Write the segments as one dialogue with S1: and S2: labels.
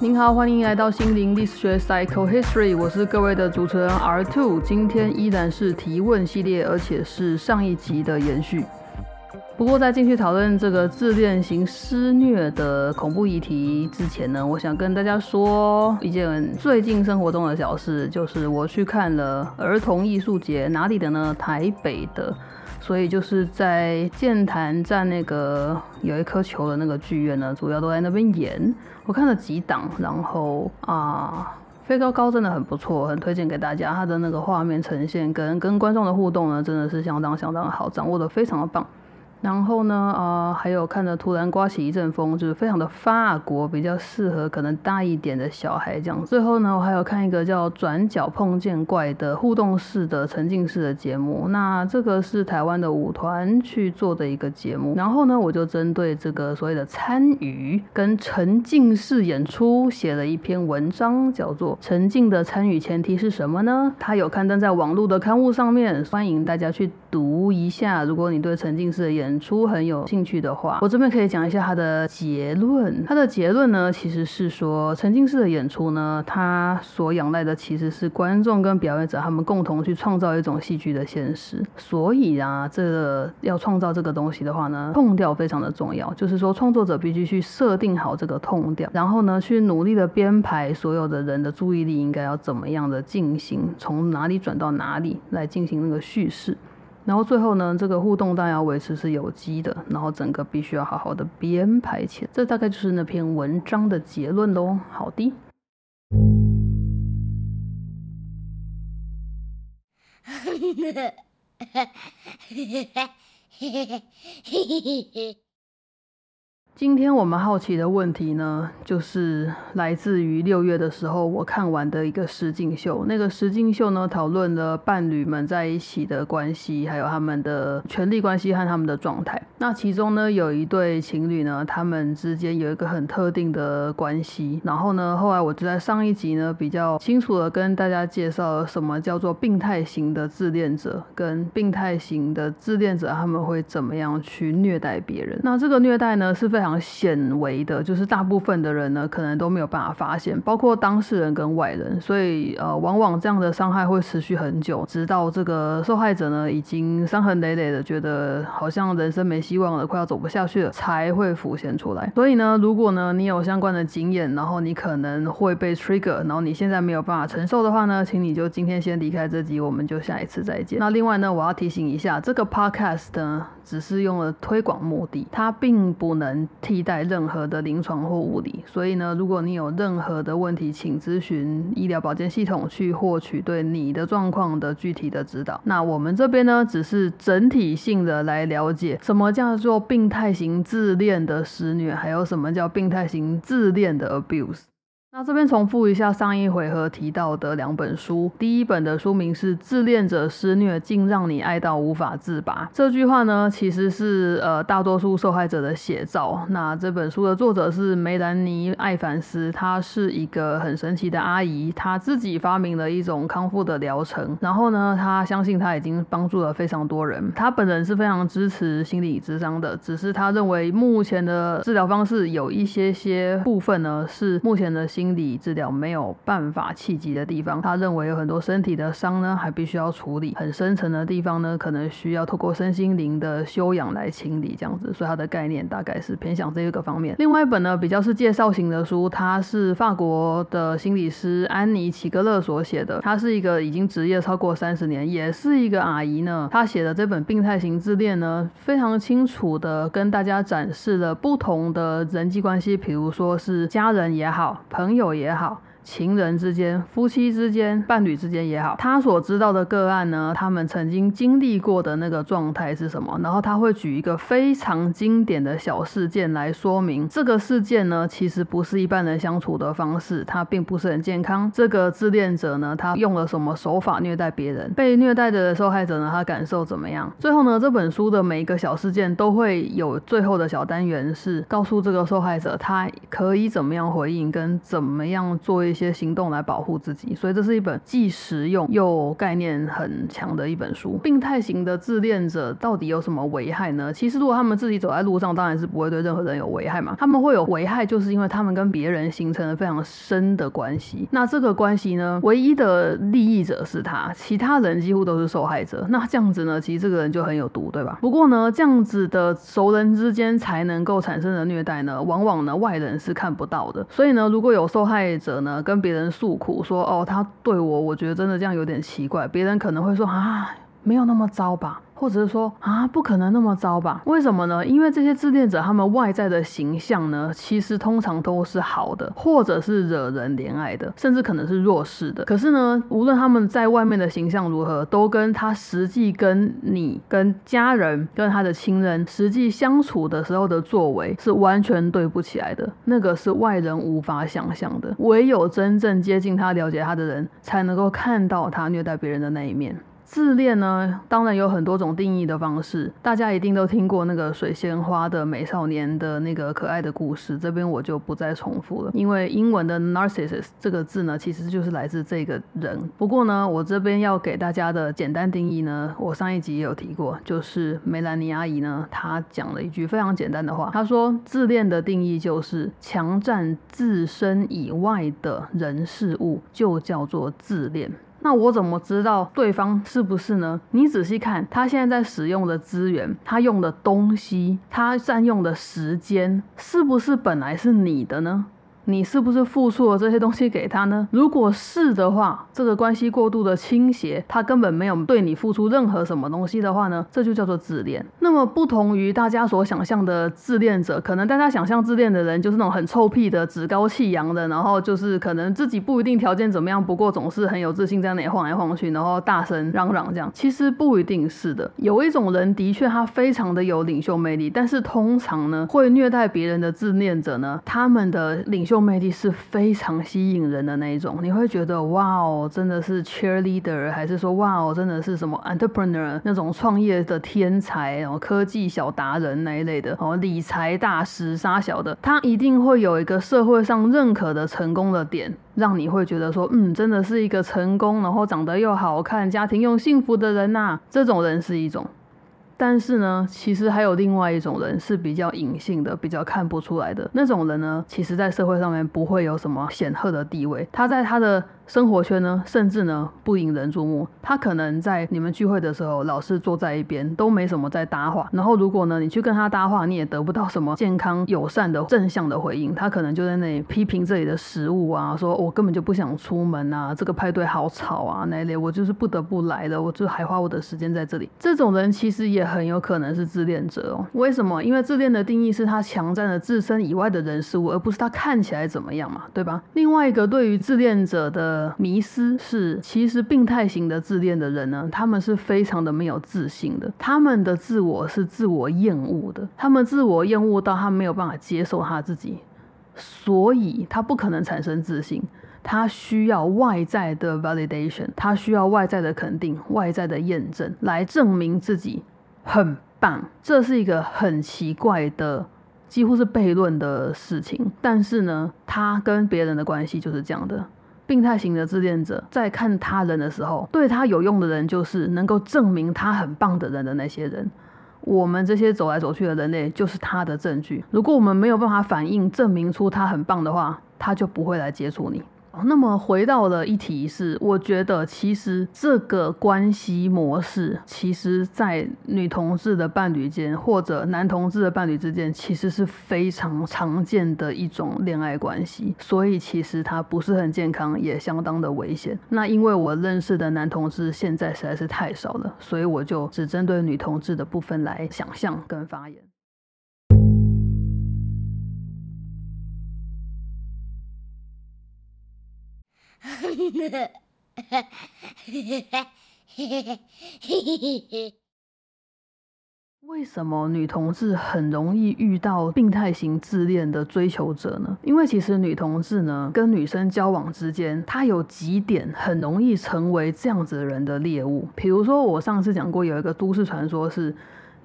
S1: 您好，欢迎来到心灵历史学 Psycho History，我是各位的主持人 R Two，今天依然是提问系列，而且是上一集的延续。不过在进去讨论这个自恋型施虐的恐怖议题之前呢，我想跟大家说一件最近生活中的小事，就是我去看了儿童艺术节，哪里的呢？台北的。所以就是在剑潭站那个有一颗球的那个剧院呢，主要都在那边演。我看了几档，然后啊，飞高高真的很不错，很推荐给大家。它的那个画面呈现跟跟观众的互动呢，真的是相当相当好，掌握的非常的棒。然后呢，呃，还有看着突然刮起一阵风，就是非常的法国，比较适合可能大一点的小孩这样。最后呢，我还有看一个叫《转角碰见怪》的互动式的沉浸式的节目。那这个是台湾的舞团去做的一个节目。然后呢，我就针对这个所谓的参与跟沉浸式演出写了一篇文章，叫做《沉浸的参与前提是什么呢？》它有刊登在网络的刊物上面，欢迎大家去读一下。如果你对沉浸式的演演出很有兴趣的话，我这边可以讲一下他的结论。他的结论呢，其实是说沉浸式的演出呢，它所仰赖的其实是观众跟表演者他们共同去创造一种戏剧的现实。所以啊，这个要创造这个东西的话呢，痛调非常的重要。就是说，创作者必须去设定好这个痛调，然后呢，去努力的编排所有的人的注意力应该要怎么样的进行，从哪里转到哪里来进行那个叙事。然后最后呢，这个互动当然要维持是有机的，然后整个必须要好好的编排起来。这大概就是那篇文章的结论喽。好的。今天我们好奇的问题呢，就是来自于六月的时候我看完的一个实境秀。那个实境秀呢，讨论了伴侣们在一起的关系，还有他们的权力关系和他们的状态。那其中呢，有一对情侣呢，他们之间有一个很特定的关系。然后呢，后来我就在上一集呢，比较清楚的跟大家介绍了什么叫做病态型的自恋者，跟病态型的自恋者他们会怎么样去虐待别人。那这个虐待呢，是非常。常显微的，就是大部分的人呢，可能都没有办法发现，包括当事人跟外人，所以呃，往往这样的伤害会持续很久，直到这个受害者呢，已经伤痕累累的，觉得好像人生没希望了，快要走不下去了，才会浮现出来。所以呢，如果呢你有相关的经验，然后你可能会被 trigger，然后你现在没有办法承受的话呢，请你就今天先离开这集，我们就下一次再见。那另外呢，我要提醒一下，这个 podcast 呢，只是用了推广目的，它并不能。替代任何的临床或物理，所以呢，如果你有任何的问题，请咨询医疗保健系统去获取对你的状况的具体的指导。那我们这边呢，只是整体性的来了解什么叫做病态型自恋的施虐，还有什么叫病态型自恋的 abuse。那这边重复一下上一回合提到的两本书，第一本的书名是《自恋者施虐竟让你爱到无法自拔》。这句话呢，其实是呃大多数受害者的写照。那这本书的作者是梅兰妮·艾凡斯，她是一个很神奇的阿姨，她自己发明了一种康复的疗程。然后呢，她相信她已经帮助了非常多人。她本人是非常支持心理智商的，只是她认为目前的治疗方式有一些些部分呢，是目前的心。心理治疗没有办法契机的地方，他认为有很多身体的伤呢，还必须要处理；很深层的地方呢，可能需要透过身心灵的修养来清理，这样子。所以他的概念大概是偏向这个方面。另外一本呢，比较是介绍型的书，它是法国的心理师安妮齐格勒所写的。她是一个已经职业超过三十年，也是一个阿姨呢。她写的这本《病态型自恋》呢，非常清楚的跟大家展示了不同的人际关系，比如说是家人也好，朋友。友也好。情人之间、夫妻之间、伴侣之间也好，他所知道的个案呢，他们曾经经历过的那个状态是什么？然后他会举一个非常经典的小事件来说明这个事件呢，其实不是一般人相处的方式，它并不是很健康。这个自恋者呢，他用了什么手法虐待别人？被虐待的受害者呢，他感受怎么样？最后呢，这本书的每一个小事件都会有最后的小单元，是告诉这个受害者他可以怎么样回应，跟怎么样做一。一些行动来保护自己。所以这是一本既实用又概念很强的一本书。病态型的自恋者到底有什么危害呢？其实如果他们自己走在路上，当然是不会对任何人有危害嘛。他们会有危害，就是因为他们跟别人形成了非常深的关系。那这个关系呢，唯一的利益者是他，其他人几乎都是受害者。那这样子呢，其实这个人就很有毒，对吧？不过呢，这样子的熟人之间才能够产生的虐待呢，往往呢外人是看不到的。所以呢，如果有受害者呢跟别人诉苦说，哦，他对我，我觉得真的这样有点奇怪，别人可能会说啊，没有那么糟吧。或者是说啊，不可能那么糟吧？为什么呢？因为这些自恋者他们外在的形象呢，其实通常都是好的，或者是惹人怜爱的，甚至可能是弱势的。可是呢，无论他们在外面的形象如何，都跟他实际跟你、跟家人、跟他的亲人实际相处的时候的作为是完全对不起来的。那个是外人无法想象的，唯有真正接近他、了解他的人，才能够看到他虐待别人的那一面。自恋呢，当然有很多种定义的方式，大家一定都听过那个水仙花的美少年的那个可爱的故事，这边我就不再重复了，因为英文的 narcissus 这个字呢，其实就是来自这个人。不过呢，我这边要给大家的简单定义呢，我上一集也有提过，就是梅兰妮阿姨呢，她讲了一句非常简单的话，她说自恋的定义就是强占自身以外的人事物，就叫做自恋。那我怎么知道对方是不是呢？你仔细看他现在在使用的资源，他用的东西，他占用的时间，是不是本来是你的呢？你是不是付出了这些东西给他呢？如果是的话，这个关系过度的倾斜，他根本没有对你付出任何什么东西的话呢，这就叫做自恋。那么不同于大家所想象的自恋者，可能大家想象自恋的人就是那种很臭屁的、趾高气扬的，然后就是可能自己不一定条件怎么样，不过总是很有自信，在那里晃来晃去，然后大声嚷嚷这样。其实不一定是的，有一种人的确他非常的有领袖魅力，但是通常呢，会虐待别人的自恋者呢，他们的领袖。魅力是非常吸引人的那一种，你会觉得哇哦，真的是 cheerleader，还是说哇哦，真的是什么 entrepreneur 那种创业的天才，然后科技小达人那一类的，哦，理财大师、杀小的，他一定会有一个社会上认可的成功的点，让你会觉得说，嗯，真的是一个成功，然后长得又好看，家庭又幸福的人呐。这种人是一种。但是呢，其实还有另外一种人是比较隐性的，比较看不出来的那种人呢，其实在社会上面不会有什么显赫的地位，他在他的。生活圈呢，甚至呢不引人注目。他可能在你们聚会的时候，老是坐在一边，都没什么在搭话。然后如果呢你去跟他搭话，你也得不到什么健康、友善的正向的回应。他可能就在那里批评这里的食物啊，说我根本就不想出门啊，这个派对好吵啊那一类，我就是不得不来的，我就还花我的时间在这里。这种人其实也很有可能是自恋者哦。为什么？因为自恋的定义是他强占了自身以外的人事物，而不是他看起来怎么样嘛，对吧？另外一个对于自恋者的。迷思是，其实病态型的自恋的人呢，他们是非常的没有自信的，他们的自我是自我厌恶的，他们自我厌恶到他没有办法接受他自己，所以他不可能产生自信，他需要外在的 validation，他需要外在的肯定、外在的验证来证明自己很棒，这是一个很奇怪的。几乎是悖论的事情，但是呢，他跟别人的关系就是这样的。病态型的自恋者在看他人的时候，对他有用的人就是能够证明他很棒的人的那些人。我们这些走来走去的人类就是他的证据。如果我们没有办法反应证明出他很棒的话，他就不会来接触你。那么回到了一题是，我觉得其实这个关系模式，其实在女同志的伴侣间或者男同志的伴侣之间，其实是非常常见的一种恋爱关系。所以其实它不是很健康，也相当的危险。那因为我认识的男同志现在实在是太少了，所以我就只针对女同志的部分来想象跟发言。为什么女同志很容易遇到病态型自恋的追求者呢？因为其实女同志呢，跟女生交往之间，她有几点很容易成为这样子人的猎物。比如说，我上次讲过有一个都市传说是。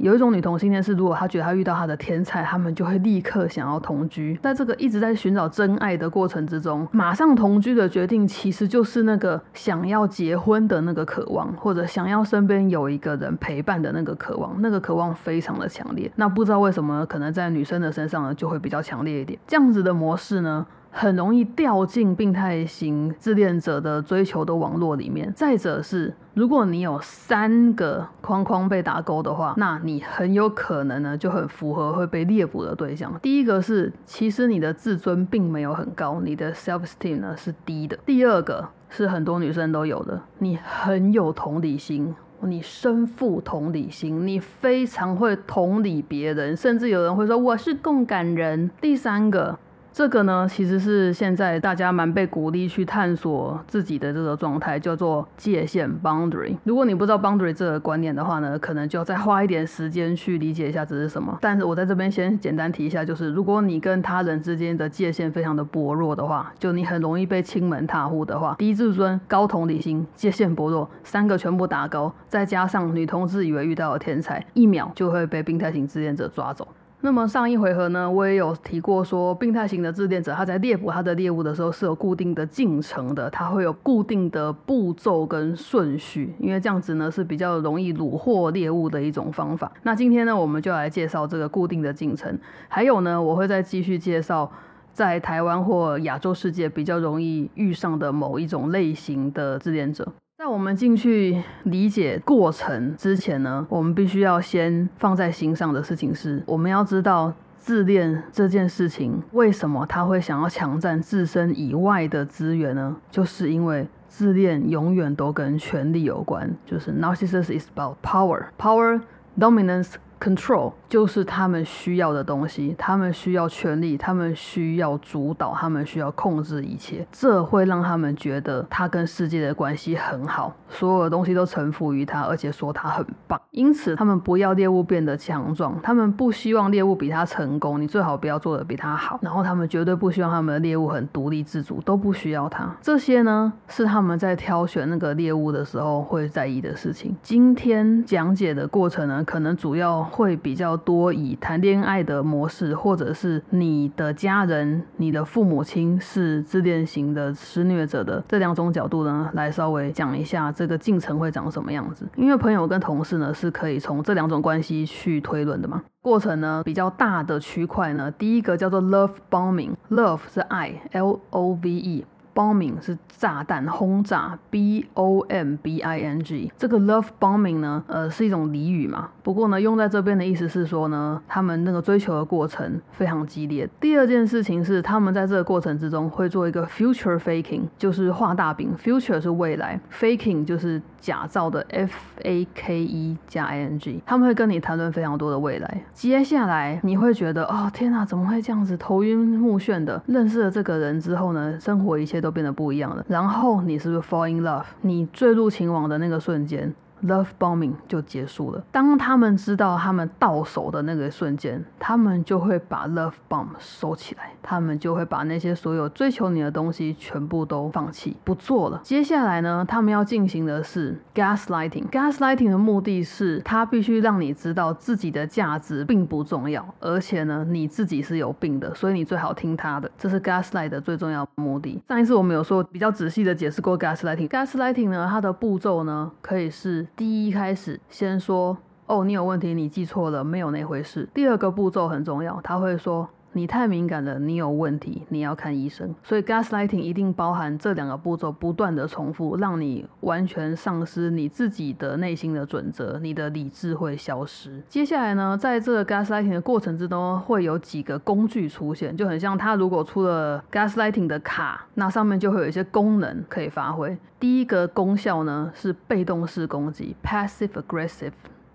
S1: 有一种女同性恋是，如果她觉得她遇到她的天才，他们就会立刻想要同居。在这个一直在寻找真爱的过程之中，马上同居的决定其实就是那个想要结婚的那个渴望，或者想要身边有一个人陪伴的那个渴望。那个渴望非常的强烈。那不知道为什么，可能在女生的身上呢，就会比较强烈一点。这样子的模式呢？很容易掉进病态型自恋者的追求的网络里面。再者是，如果你有三个框框被打勾的话，那你很有可能呢就很符合会被猎捕的对象。第一个是，其实你的自尊并没有很高，你的 self esteem 呢是低的。第二个是很多女生都有的，你很有同理心，你身负同理心，你非常会同理别人，甚至有人会说我是共感人。第三个。这个呢，其实是现在大家蛮被鼓励去探索自己的这个状态，叫做界限 （boundary）。如果你不知道 boundary 这个观念的话呢，可能就要再花一点时间去理解一下这是什么。但是我在这边先简单提一下，就是如果你跟他人之间的界限非常的薄弱的话，就你很容易被亲门踏户的话，低自尊、高同理心、界限薄弱，三个全部打勾，再加上女同志以为遇到了天才，一秒就会被病态型自恋者抓走。那么上一回合呢，我也有提过说，病态型的自恋者他在猎捕他的猎物的时候是有固定的进程的，他会有固定的步骤跟顺序，因为这样子呢是比较容易虏获猎物的一种方法。那今天呢，我们就来介绍这个固定的进程，还有呢，我会再继续介绍在台湾或亚洲世界比较容易遇上的某一种类型的自恋者。在我们进去理解过程之前呢，我们必须要先放在心上的事情是，我们要知道自恋这件事情为什么他会想要抢占自身以外的资源呢？就是因为自恋永远都跟权力有关，就是 narcissism is about power，power dominance。Control 就是他们需要的东西，他们需要权力，他们需要主导，他们需要控制一切。这会让他们觉得他跟世界的关系很好，所有的东西都臣服于他，而且说他很棒。因此，他们不要猎物变得强壮，他们不希望猎物比他成功，你最好不要做的比他好。然后，他们绝对不希望他们的猎物很独立自主，都不需要他。这些呢，是他们在挑选那个猎物的时候会在意的事情。今天讲解的过程呢，可能主要。会比较多以谈恋爱的模式，或者是你的家人、你的父母亲是自恋型的施虐者的这两种角度呢，来稍微讲一下这个进程会长什么样子。因为朋友跟同事呢是可以从这两种关系去推论的嘛。过程呢比较大的区块呢，第一个叫做 love bombing，love 是爱，L O V E。Bombing 是炸弹轰炸，b o m b i n g。这个 love bombing 呢，呃，是一种俚语嘛。不过呢，用在这边的意思是说呢，他们那个追求的过程非常激烈。第二件事情是，他们在这个过程之中会做一个 future faking，就是画大饼。future 是未来，faking 就是假造的，f a k e 加 i n g。他们会跟你谈论非常多的未来。接下来你会觉得，哦，天哪，怎么会这样子，头晕目眩的？认识了这个人之后呢，生活一切。都变得不一样了，然后你是不是 fall in love？你坠入情网的那个瞬间。Love bombing 就结束了。当他们知道他们到手的那个瞬间，他们就会把 love bomb 收起来，他们就会把那些所有追求你的东西全部都放弃，不做了。接下来呢，他们要进行的是 gaslighting。gaslighting 的目的是，他必须让你知道自己的价值并不重要，而且呢，你自己是有病的，所以你最好听他的。这是 gaslight 的最重要目的。上一次我们有说比较仔细的解释过 gaslighting。gaslighting 呢，它的步骤呢，可以是。第一开始先说哦，你有问题，你记错了，没有那回事。第二个步骤很重要，他会说你太敏感了，你有问题，你要看医生。所以 gaslighting 一定包含这两个步骤，不断的重复，让你完全丧失你自己的内心的准则，你的理智会消失。接下来呢，在这个 gaslighting 的过程之中，会有几个工具出现，就很像他如果出了 gaslighting 的卡，那上面就会有一些功能可以发挥。第一个功效呢是被动式攻击，passive aggressive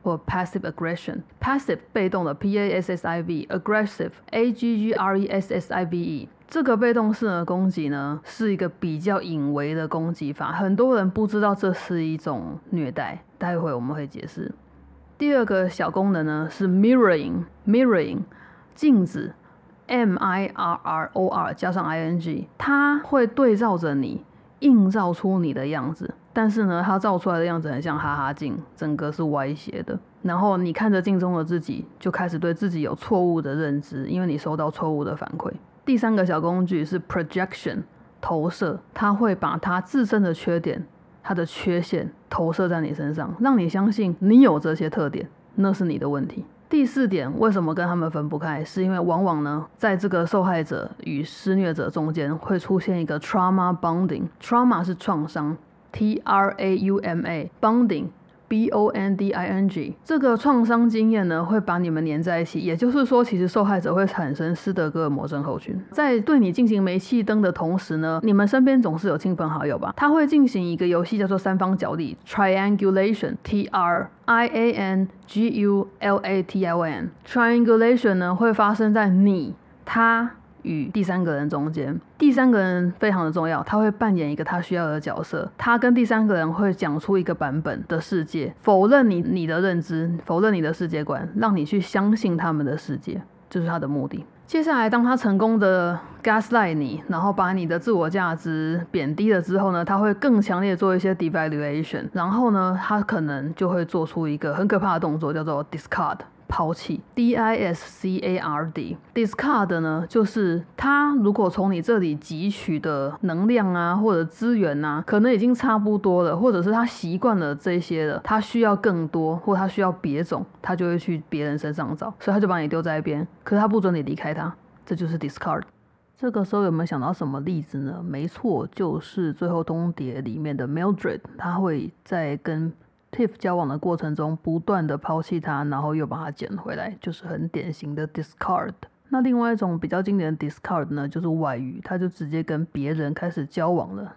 S1: 或 passive aggression。passive 被动的，p a s s i v；aggressive a g g r e s s i v e。这个被动式的攻击呢是一个比较隐微的攻击法，很多人不知道这是一种虐待。待会我们会解释。第二个小功能呢是 mirroring，mirroring 镜子，m i r r o r 加上 i n g，它会对照着你。映照出你的样子，但是呢，它照出来的样子很像哈哈镜，整个是歪斜的。然后你看着镜中的自己，就开始对自己有错误的认知，因为你收到错误的反馈。第三个小工具是 projection 投射，它会把它自身的缺点、它的缺陷投射在你身上，让你相信你有这些特点，那是你的问题。第四点，为什么跟他们分不开？是因为往往呢，在这个受害者与施虐者中间会出现一个 trauma bonding。trauma 是创伤，T R A U M A bonding。B O N D I N G 这个创伤经验呢，会把你们粘在一起。也就是说，其实受害者会产生斯德哥尔摩症候群。在对你进行煤气灯的同时呢，你们身边总是有亲朋好友吧？他会进行一个游戏，叫做三方角力 （triangulation），T R I A N G U L A T I O N。triangulation 呢，会发生在你、他。与第三个人中间，第三个人非常的重要，他会扮演一个他需要的角色，他跟第三个人会讲出一个版本的世界，否认你你的认知，否认你的世界观，让你去相信他们的世界，这是他的目的。接下来，当他成功的 gaslight 你，然后把你的自我价值贬低了之后呢，他会更强烈做一些 devaluation，然后呢，他可能就会做出一个很可怕的动作，叫做 discard。抛弃，D I S C A R D，discard 呢，就是他如果从你这里汲取的能量啊，或者资源啊，可能已经差不多了，或者是他习惯了这些了，他需要更多，或他需要别种，他就会去别人身上找，所以他就把你丢在一边，可是他不准你离开他，这就是 discard。这个时候有没有想到什么例子呢？没错，就是最后通牒里面的 Mildred，他会在跟。Tiff 交往的过程中，不断的抛弃他，然后又把他捡回来，就是很典型的 discard。那另外一种比较经典的 discard 呢，就是外遇，他就直接跟别人开始交往了。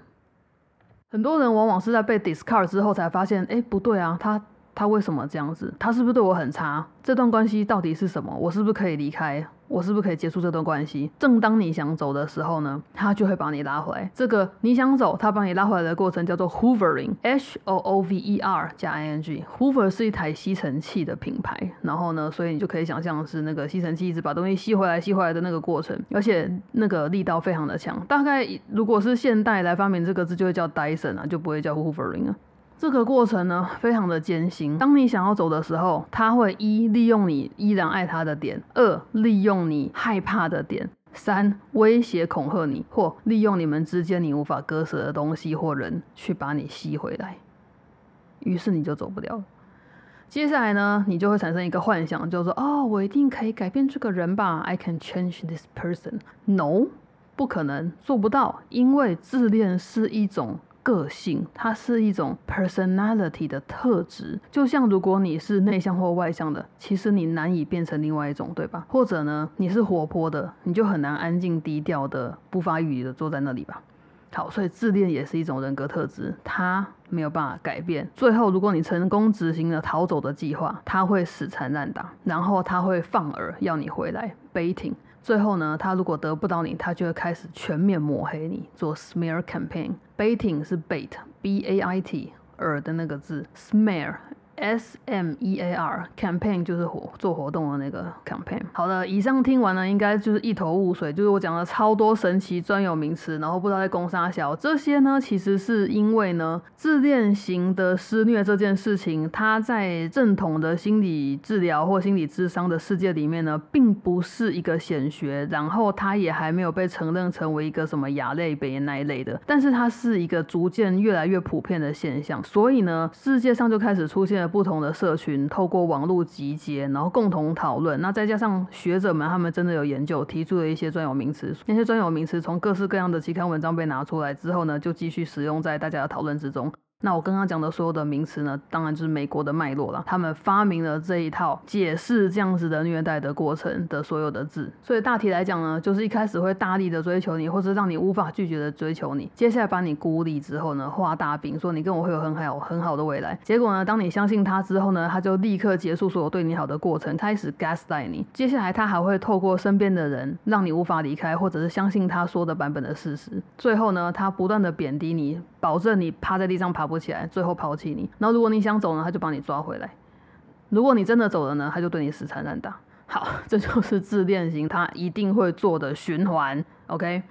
S1: 很多人往往是在被 discard 之后才发现，哎，不对啊，他。他为什么这样子？他是不是对我很差？这段关系到底是什么？我是不是可以离开？我是不是可以结束这段关系？正当你想走的时候呢，他就会把你拉回来。这个你想走，他把你拉回来的过程叫做 hoovering，H O O V E R 加 I N G。hover 是一台吸尘器的品牌，然后呢，所以你就可以想象是那个吸尘器一直把东西吸回来、吸回来的那个过程，而且那个力道非常的强。大概如果是现代来发明这个字，就会叫 Dyson 啊，就不会叫 hoovering 啊。这个过程呢，非常的艰辛。当你想要走的时候，他会一利用你依然爱他的点，二利用你害怕的点，三威胁恐吓你，或利用你们之间你无法割舍的东西或人去把你吸回来。于是你就走不了。接下来呢，你就会产生一个幻想，就是说，哦，我一定可以改变这个人吧？I can change this person。No，不可能，做不到，因为自恋是一种。个性，它是一种 personality 的特质。就像如果你是内向或外向的，其实你难以变成另外一种，对吧？或者呢，你是活泼的，你就很难安静低调的、不发语的坐在那里吧。好，所以自恋也是一种人格特质，它没有办法改变。最后，如果你成功执行了逃走的计划，他会死缠烂打，然后他会放饵要你回来 baiting。最后呢，他如果得不到你，他就会开始全面抹黑你，做 smear campaign。baiting 是 bait，b a i t，饵的那个字，smear。S M E A R campaign 就是活做活动的那个 campaign。好的，以上听完呢，应该就是一头雾水，就是我讲了超多神奇专有名词，然后不知道在攻啥小。这些呢，其实是因为呢，自恋型的施虐这件事情，它在正统的心理治疗或心理智商的世界里面呢，并不是一个显学，然后它也还没有被承认成为一个什么亚类别那一类的，但是它是一个逐渐越来越普遍的现象，所以呢，世界上就开始出现了。不同的社群透过网络集结，然后共同讨论。那再加上学者们，他们真的有研究，提出了一些专有名词。那些专有名词从各式各样的期刊文章被拿出来之后呢，就继续使用在大家的讨论之中。那我刚刚讲的所有的名词呢，当然就是美国的脉络了。他们发明了这一套解释这样子的虐待的过程的所有的字。所以大体来讲呢，就是一开始会大力的追求你，或者让你无法拒绝的追求你。接下来把你孤立之后呢，画大饼，说你跟我会有很好很好的未来。结果呢，当你相信他之后呢，他就立刻结束所有对你好的过程，开始 gaslight 你。接下来他还会透过身边的人，让你无法离开，或者是相信他说的版本的事实。最后呢，他不断的贬低你，保证你趴在地上爬。不起来，最后抛弃你。然后如果你想走呢，他就把你抓回来。如果你真的走了呢，他就对你死缠烂打。好，这就是自恋型他一定会做的循环。OK。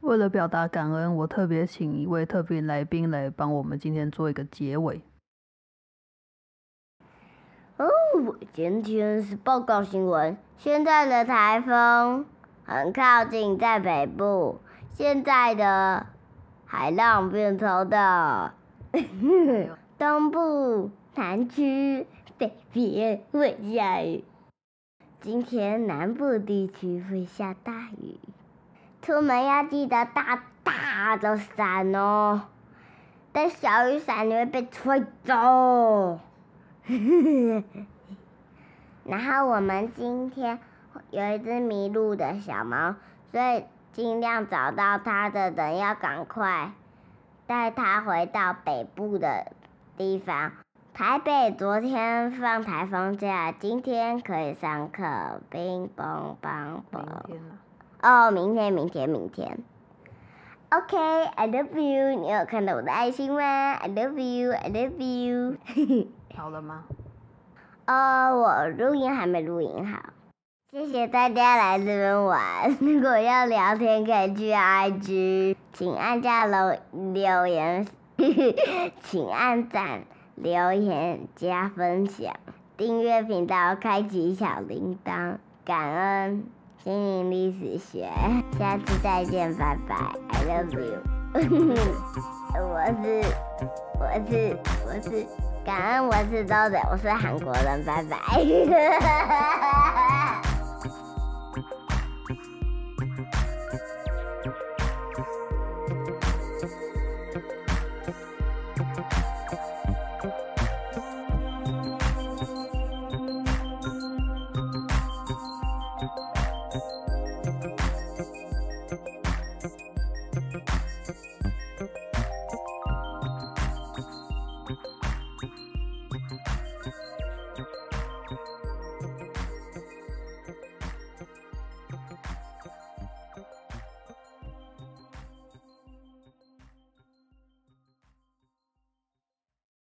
S1: 为了表达感恩，我特别请一位特别来宾来帮我们今天做一个结尾。
S2: 哦，今天是报告新闻。现在的台风很靠近在北部，现在的海浪变超大。东部、南区、北边会下雨。今天南部地区会下大雨，出门要记得大大的伞哦，带小雨伞你会被吹走。然后我们今天有一只迷路的小猫，所以尽量找到它的人要赶快带它回到北部的地方。台北昨天放台风假，今天可以上课。冰棒棒棒。哦，明天，明天，明天。OK，I love you。你有看到我的爱心吗？I love you，I love you。
S1: 好了吗？
S2: 哦，我录音还没录音好。谢谢大家来这边玩。如果要聊天，可以去 IG，请按下留留言，请按赞。留言加分享，订阅频道，开启小铃铛，感恩心灵历史学，下次再见，拜拜，I love you，我是我是我是感恩我是周的，我是韩国人，拜拜。